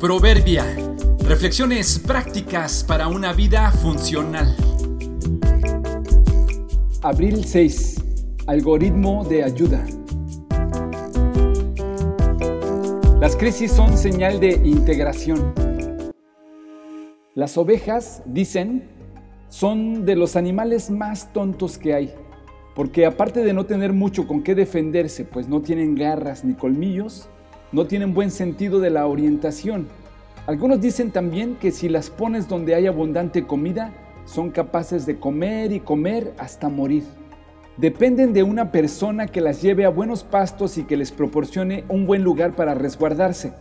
Proverbia. Reflexiones prácticas para una vida funcional. Abril 6. Algoritmo de ayuda. Las crisis son señal de integración. Las ovejas, dicen, son de los animales más tontos que hay, porque aparte de no tener mucho con qué defenderse, pues no tienen garras ni colmillos, no tienen buen sentido de la orientación. Algunos dicen también que si las pones donde hay abundante comida, son capaces de comer y comer hasta morir. Dependen de una persona que las lleve a buenos pastos y que les proporcione un buen lugar para resguardarse.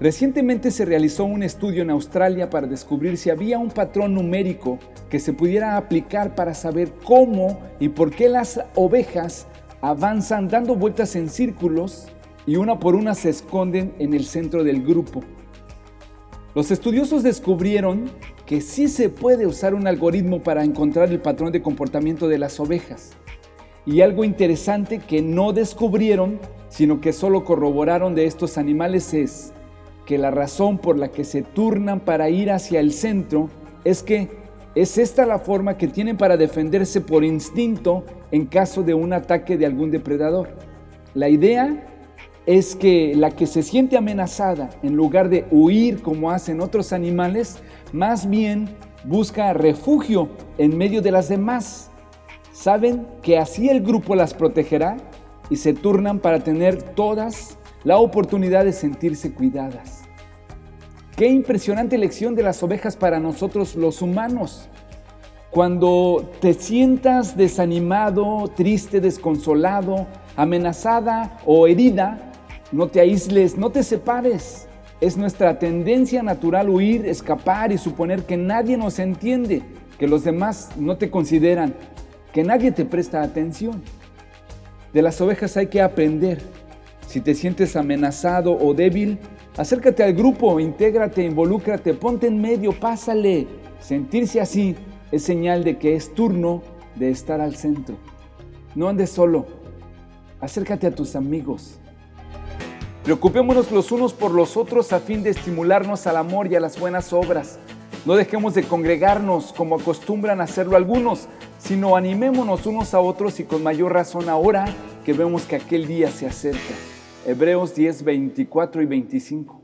Recientemente se realizó un estudio en Australia para descubrir si había un patrón numérico que se pudiera aplicar para saber cómo y por qué las ovejas avanzan dando vueltas en círculos y una por una se esconden en el centro del grupo. Los estudiosos descubrieron que sí se puede usar un algoritmo para encontrar el patrón de comportamiento de las ovejas. Y algo interesante que no descubrieron, sino que solo corroboraron de estos animales es que la razón por la que se turnan para ir hacia el centro es que es esta la forma que tienen para defenderse por instinto en caso de un ataque de algún depredador. La idea es que la que se siente amenazada, en lugar de huir como hacen otros animales, más bien busca refugio en medio de las demás. Saben que así el grupo las protegerá y se turnan para tener todas la oportunidad de sentirse cuidadas. Qué impresionante lección de las ovejas para nosotros los humanos. Cuando te sientas desanimado, triste, desconsolado, amenazada o herida, no te aísles, no te separes. Es nuestra tendencia natural huir, escapar y suponer que nadie nos entiende, que los demás no te consideran, que nadie te presta atención. De las ovejas hay que aprender. Si te sientes amenazado o débil, acércate al grupo, intégrate, involúcrate, ponte en medio, pásale. Sentirse así es señal de que es turno de estar al centro. No andes solo, acércate a tus amigos, Preocupémonos los unos por los otros a fin de estimularnos al amor y a las buenas obras. No dejemos de congregarnos como acostumbran hacerlo algunos, sino animémonos unos a otros y con mayor razón ahora que vemos que aquel día se acerca. Hebreos 10, 24 y 25.